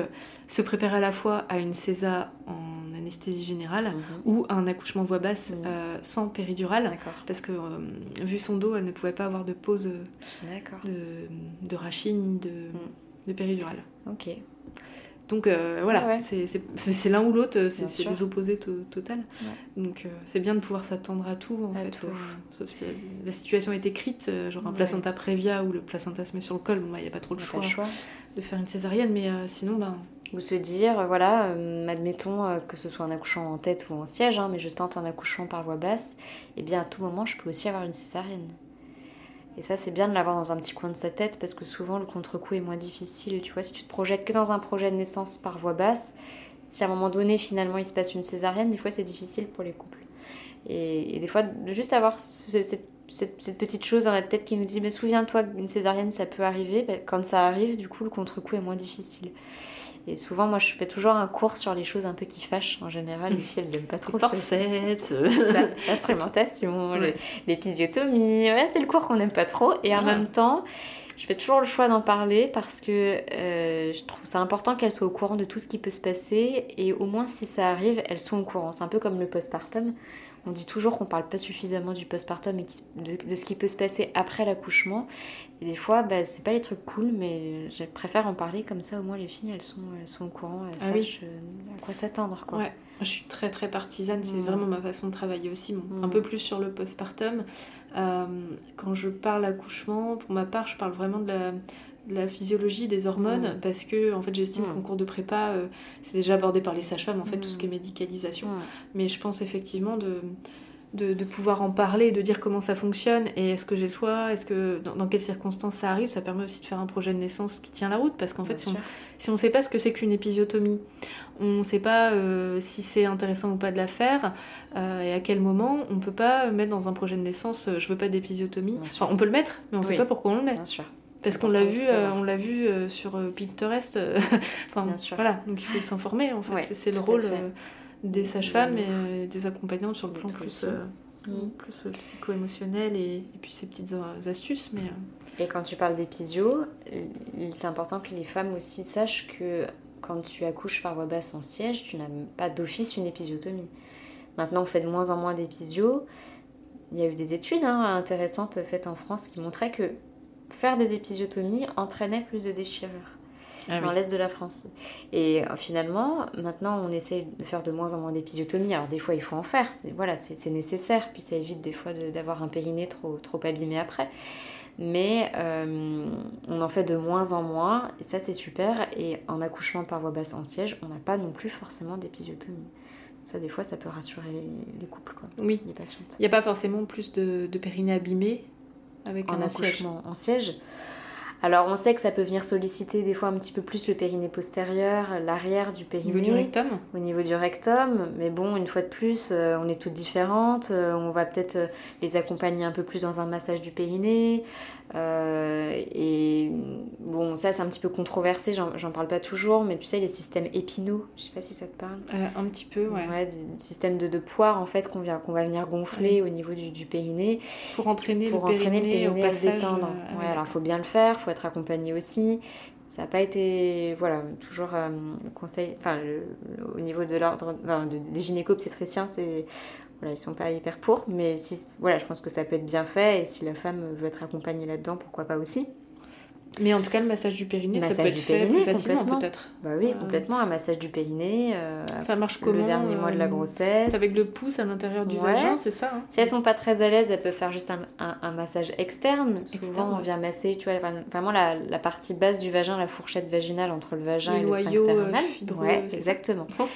se préparer à la fois à une césar en anesthésie générale mhm. ou un accouchement voix basse mhm. euh, sans péridurale. Parce que, euh, vu son dos, elle ne pouvait pas avoir de pause euh, de, de rachine ni de, mhm. de péridurale. Ok. Donc voilà, c'est l'un ou l'autre, c'est les opposés total. Donc c'est bien de pouvoir s'attendre à tout en fait. sauf si la, situation est écrite, genre un placenta prévia ou le placenta se met sur le col, bon, il n'y a pas trop le choix, choix, de faire une césarienne, mais sinon, ben, ou se dire, voilà, euh, admettons euh, que ce soit un accouchement en tête ou en siège, hein, mais je tente un accouchement par voie basse, et eh bien à tout moment, je peux aussi avoir une césarienne. Et ça, c'est bien de l'avoir dans un petit coin de sa tête parce que souvent le contre-coup est moins difficile. Tu vois, si tu te projettes que dans un projet de naissance par voie basse, si à un moment donné, finalement, il se passe une césarienne, des fois, c'est difficile pour les couples. Et, des fois, juste avoir cette, petite chose dans la tête qui nous dit mais souviens-toi qu'une césarienne ça peut arriver ben, quand ça arrive du coup le contre-coup est moins difficile et souvent, moi, je fais toujours un cours sur les choses un peu qui fâchent. En général, les filles, elles n'aiment pas trop forceps, l'instrumentation, l'épisiotomie. Ouais, c'est le cours qu'on n'aime pas trop. Et en même temps, je fais toujours le choix d'en parler parce que euh, je trouve ça important qu'elles soient au courant de tout ce qui peut se passer. Et au moins, si ça arrive, elles sont au courant. C'est un peu comme le postpartum. On dit toujours qu'on parle pas suffisamment du postpartum et de, ce qui peut se passer après l'accouchement. Et des fois, bah, c'est pas les trucs cool, mais je préfère en parler comme ça. Au moins, les filles, elles sont, elles sont au courant, elles ah sachent euh, à quoi s'attendre. Quoi. Ouais. Je suis très très partisane, c'est vraiment ma façon de travailler aussi. Un peu plus sur le postpartum. Euh, quand je parle accouchement, pour ma part, je parle vraiment de la, la physiologie des hormones mm. parce que en fait j'estime mm. qu'en cours de prépa euh, c'est déjà abordé par les sages-femmes en fait tout ce qui est mm. médicalisation mais je pense effectivement de, de, pouvoir en parler de dire comment ça fonctionne et est-ce que j'ai le choix est-ce que dans, quelles circonstances ça arrive ça permet aussi de faire un projet de naissance qui tient la route parce qu'en fait si on, ne sait pas ce que c'est qu'une épisiotomie on ne sait pas euh, si c'est intéressant ou pas de la faire euh, et à quel moment on peut pas mettre dans un projet de naissance je veux pas d'épisiotomie enfin, on peut le mettre mais on ne sait pas pourquoi on le met Bien sûr. Parce qu'on l'a vu, euh, on l'a vu euh, sur euh, Pinterest. enfin, Bien sûr. Voilà, donc il faut s'informer en fait. c'est le rôle des sages-femmes et des accompagnantes sur le plan plus, mm. plus psycho-émotionnel et, et, puis ces petites astuces. Mais, Et quand tu parles d'épisio, c'est important que les femmes aussi sachent que quand tu accouches par voie basse en siège, tu n'as pas d'office une épisiotomie. Maintenant, on fait de moins en moins d'épisio. Il y a eu des études hein, intéressantes faites en France qui montraient que faire des épisiotomies entraînait plus de déchirures. Ah dans l'est de la France. Et euh, finalement, maintenant, on essaie de faire de moins en moins d'épisiotomies. Alors, des fois, il faut en faire, c'est, voilà, c'est, nécessaire, puis ça évite des fois d'avoir un périnée trop, trop abîmé après. mais on en fait de moins en moins, et ça c'est super. Et en accouchement par voie basse en siège, on n'a pas non plus forcément d'épisiotomie. Ça, des fois, ça peut rassurer les, couples, quoi. Oui. Les patientes. Il n'y a pas forcément plus de, de périnée abîmé avec en un accouchement en siège. Alors on sait que ça peut venir solliciter des fois un petit peu plus le périnée postérieur, l'arrière du périnée. Au niveau du rectum? Au niveau du rectum. Mais bon, une fois de plus, euh, on est toutes différentes. Euh, on va peut-être euh, les accompagner un peu plus dans un massage du périnée. et bon, ça c'est un petit peu controversé, j'en parle pas toujours, mais tu sais, les systèmes épinaux, je sais pas si ça te parle. un petit peu, ouais. ouais des systèmes de, de poire en fait qu'on va venir gonfler au niveau du, du, périnée. Pour entraîner pour le entraîner périnée, le périnée au passage, détendre. ouais, alors il faut bien le faire, faut être accompagné aussi. Ça n'a pas été, voilà, toujours euh, conseil, enfin, au niveau de l'ordre, enfin, des gynéco-obstétriciens, c'est, voilà, ils sont pas hyper pour, mais si, voilà, je pense que ça peut être bien fait, et si la femme veut être accompagnée là-dedans, pourquoi pas aussi. Mais en tout cas, le massage du périnée, ça peut être fait plus facilement peut-être. Bah oui, complètement. Un massage du périnée. Euh, ça marche comment Le dernier mois de la euh, grossesse. C'est avec le pouce à l'intérieur du vagin, c'est ça hein Si elles sont pas très à l'aise, elles peuvent faire juste un, un, massage externe. Souvent, on vient masser, tu vois, vraiment la, la, partie basse du vagin, la fourchette vaginale entre le vagin et le sphincter euh, anal. Fibreux, ouais, exactement. wow,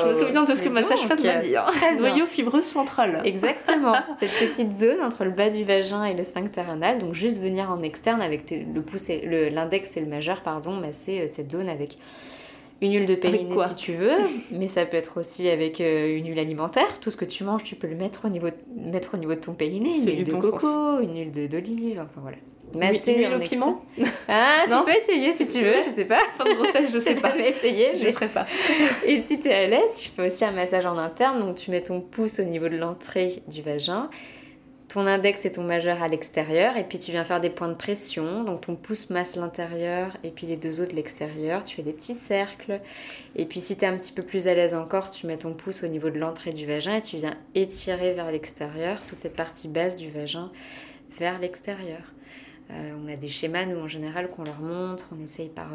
je me souviens de ce que ma sage-femme m'a dit. Hein. Noyau fibreux central. Exactement. Cette petite zone entre le bas du vagin et le sphincter anal. Donc, juste venir en externe avec le pouce et l'index c'est le majeur, pardon, masser euh, cette zone avec une huile de périnée si tu veux, mais ça peut être aussi avec euh, une huile alimentaire. Tout ce que tu manges, tu peux le mettre au niveau de, mettre au niveau de ton périnée. Une huile de coco, une huile d'olive, enfin voilà. Masser une huile au piment Ah, tu peux essayer si tu veux, je sais pas. Fin de grossesse, je sais pas. essayer, je ne ferai pas. Et si tu es à l'aise, tu fais aussi un massage en interne. Donc tu mets ton pouce au niveau de l'entrée du vagin ton index et ton majeur à l'extérieur et puis tu viens faire des points de pression. Donc ton pouce masse l'intérieur et puis les deux autres l'extérieur. Tu fais des petits cercles. Et puis si tu es un petit peu plus à l'aise encore, tu mets ton pouce au niveau de l'entrée du vagin et tu viens étirer vers l'extérieur toute cette partie basse du vagin vers l'extérieur. Euh, on a des schémas, nous, en général, qu'on leur montre. On essaye par,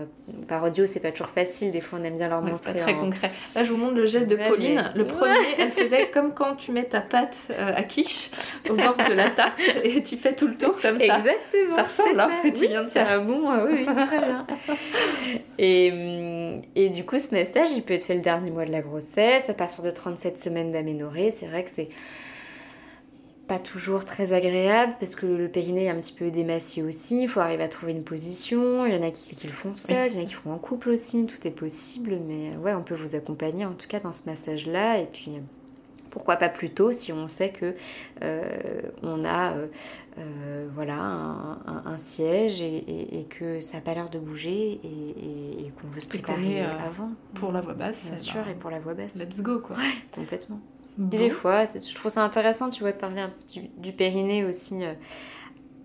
par audio, c'est pas toujours facile. Des fois, on aime bien leur montrer. C'est très concret. Là, je vous montre le geste de Pauline. Le premier, elle faisait comme quand tu mets ta pâte euh, à quiche au bord de la tarte et tu fais tout le tour comme ça. Exactement. Ça ressemble à ce que tu viens de faire. bon, oui, très bien. Et, hum, et du coup, ce message, il peut être fait le dernier mois de la grossesse, à partir de 37 semaines d'aménorrhée. C'est vrai que c'est pas toujours très agréable parce que le périnée est un petit peu démassé aussi. Il faut arriver à trouver une position. Il y en a qui, le font seul, il y en a qui font en couple aussi. Tout est possible, mais ouais, on peut vous accompagner en tout cas dans ce massage-là. Et puis pourquoi pas plus tôt si on sait que euh, on a euh, euh, voilà un, siège et, que ça n'a pas l'air de bouger et, qu'on veut se préparer avant. Pour la voix basse. Bien sûr, et pour la voix basse. Let's go quoi. complètement. Des fois, je trouve ça intéressant, tu vois, de parler du, périnée aussi euh,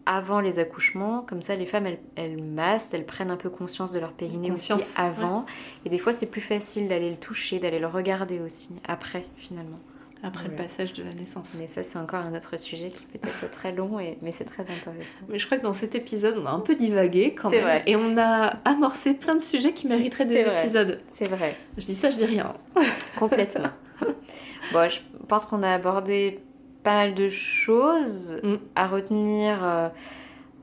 avant les accouchements. Comme ça, les femmes, elles, elles, massent, elles prennent un peu conscience de leur périnée aussi avant. Et des fois, c'est plus facile d'aller le toucher, d'aller le regarder aussi après, finalement. Après le passage de la naissance. Mais ça, c'est encore un autre sujet qui peut être très long, et, mais c'est très intéressant. Mais je crois que dans cet épisode, on a un peu divagué quand même. Vrai. Et on a amorcé plein de sujets qui mériteraient des épisodes. C'est vrai. Je dis ça, je dis rien. Complètement. bon, je pense qu'on a abordé pas mal de choses mm. à retenir. Euh,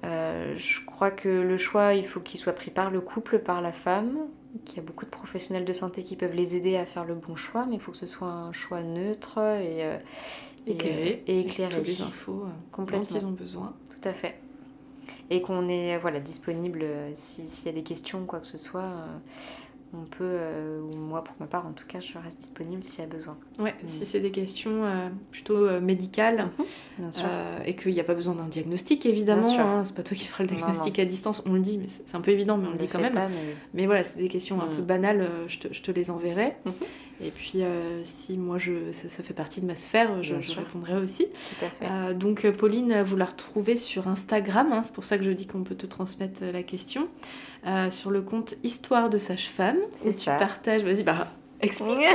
euh, je crois que le choix, il faut qu'il soit pris par le couple, par la femme, qu'il y a beaucoup de professionnels de santé qui peuvent les aider à faire le bon choix, mais il faut que ce soit un choix neutre et, euh, éclairé. Et, éclairé. Avec toutes les infos complètement. dont ils ont besoin. Tout à fait. Et qu'on est voilà, disponible s'il y a des questions, quoi que ce soit on peut, euh, ou moi pour ma part en tout cas, je reste disponible s'il y a besoin. Ouais, mm. si c'est des questions euh, plutôt euh, médicales mhm, et qu'il n'y a pas besoin d'un diagnostic évidemment, hein, c'est pas toi qui feras le diagnostic à distance, on le dit, mais c'est un peu évident, mais on, le dit quand même. mais... voilà, c'est des questions un peu mm. banales, je te, je, te, les enverrai. Et puis, euh, si moi, je, ça, fait partie de ma sphère, je, répondrai aussi. Tout à fait. Euh, donc, euh, Pauline, vous la retrouvez sur Instagram. Hein, c'est pour ça que je dis qu'on peut te transmettre la question. sur le compte Histoire de Sage-Femme. Où tu partages. Vas-y, bah, explique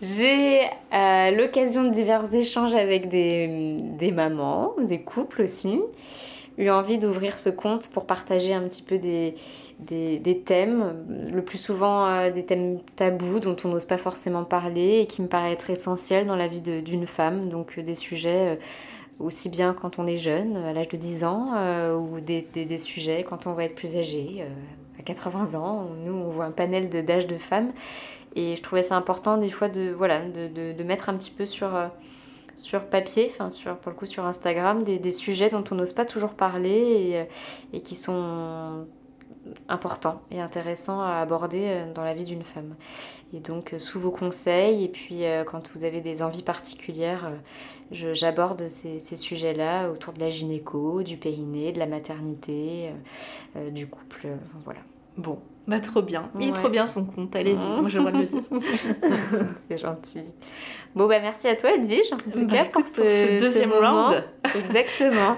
J'ai l'occasion de divers échanges avec des, des mamans, des couples aussi eu envie d'ouvrir ce compte pour partager un petit peu des, des, thèmes, le plus souvent euh, des thèmes tabous dont on n'ose pas forcément parler et qui me paraissent être essentiels dans la vie d'une femme, donc euh, des sujets euh, aussi bien quand on est jeune, à l'âge de 10 ans, ou des, des, sujets quand on va être plus âgé, à 80 ans. Nous, on voit un panel d'âge de, de femmes. Et je trouvais ça important des fois de, voilà, de, de, de mettre un petit peu sur sur papier, enfin sur, pour le coup sur Instagram, des, des sujets dont on n'ose pas toujours parler et, et, qui sont importants et intéressants à aborder euh, dans la vie d'une femme. Et donc euh, sous vos conseils et puis euh, quand vous avez des envies particulières, j'aborde ces, ces sujets-là autour de la gynéco, du périnée, de la maternité, du couple, voilà. Bon, bah trop bien. Il est trop bien son compte, allez-y, moi j'ai le droit de le dire. C'est gentil. Bon bah merci à toi Edwige, en tout bah, cas pour, ce, deuxième round. Exactement.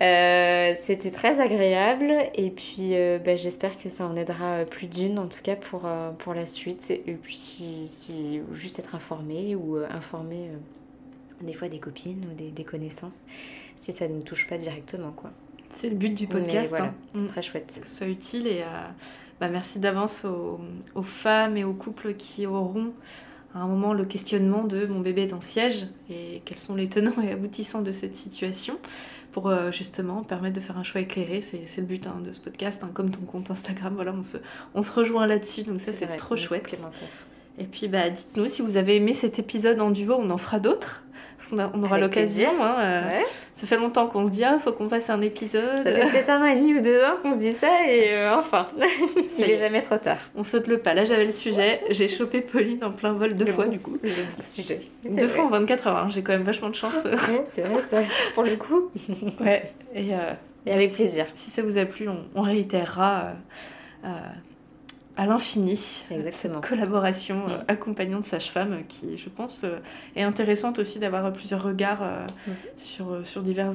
euh, C'était très agréable et puis euh, bah, j'espère que ça en aidera plus d'une en tout cas pour, euh, pour la suite. Et puis si, si, juste être informé ou euh, informer des fois des copines ou des, des connaissances si ça ne nous touche pas directement quoi. C'est le but du podcast. Voilà, hein. C'est mm. très chouette. Que ce soit utile et euh, bah, merci d'avance aux, aux, femmes et aux couples qui auront à un moment le questionnement de mon bébé est en siège et quels sont les tenants et aboutissants de cette situation pour euh, justement permettre de faire un choix éclairé. C'est le but hein, de ce podcast, hein, comme ton compte Instagram. Voilà, on se, on se rejoint là-dessus, donc ça c'est trop chouette. Et puis bah, dites-nous si vous avez aimé cet épisode en duo, on en fera d'autres. On, a, on, aura l'occasion. Hein, euh, ouais. Ça fait longtemps qu'on se dit, il ah, faut qu'on fasse un épisode. Ça fait peut-être un an et demi ou deux ans qu'on se dit ça, et euh, enfin, il est jamais trop tard. On saute le pas. Là, j'avais le sujet. J'ai chopé Pauline en plein vol deux le fois, bon, du coup. Le sujet. Deux fois en 24 heures. Hein. J'ai quand même vachement de chance. ouais, c'est vrai, ça. Pour le coup. ouais. Et, euh, et, avec plaisir. Si ça vous a plu, on, on réitérera. Euh, à l'infini. Exactement. Cette collaboration mmh. euh, accompagnante sage-femme qui, je pense, euh, est intéressante aussi d'avoir plusieurs regards euh, mmh. sur, sur divers,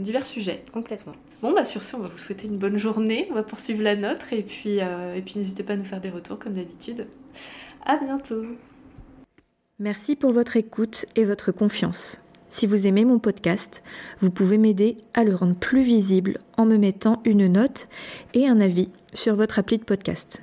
divers sujets. Complètement. Bon, bah sur ce, on va vous souhaiter une bonne journée. On va poursuivre la nôtre et puis, et puis n'hésitez pas à nous faire des retours comme d'habitude. À bientôt. Merci pour votre écoute et votre confiance. Si vous aimez mon podcast, vous pouvez m'aider à le rendre plus visible en me mettant une note et un avis sur votre appli de podcast.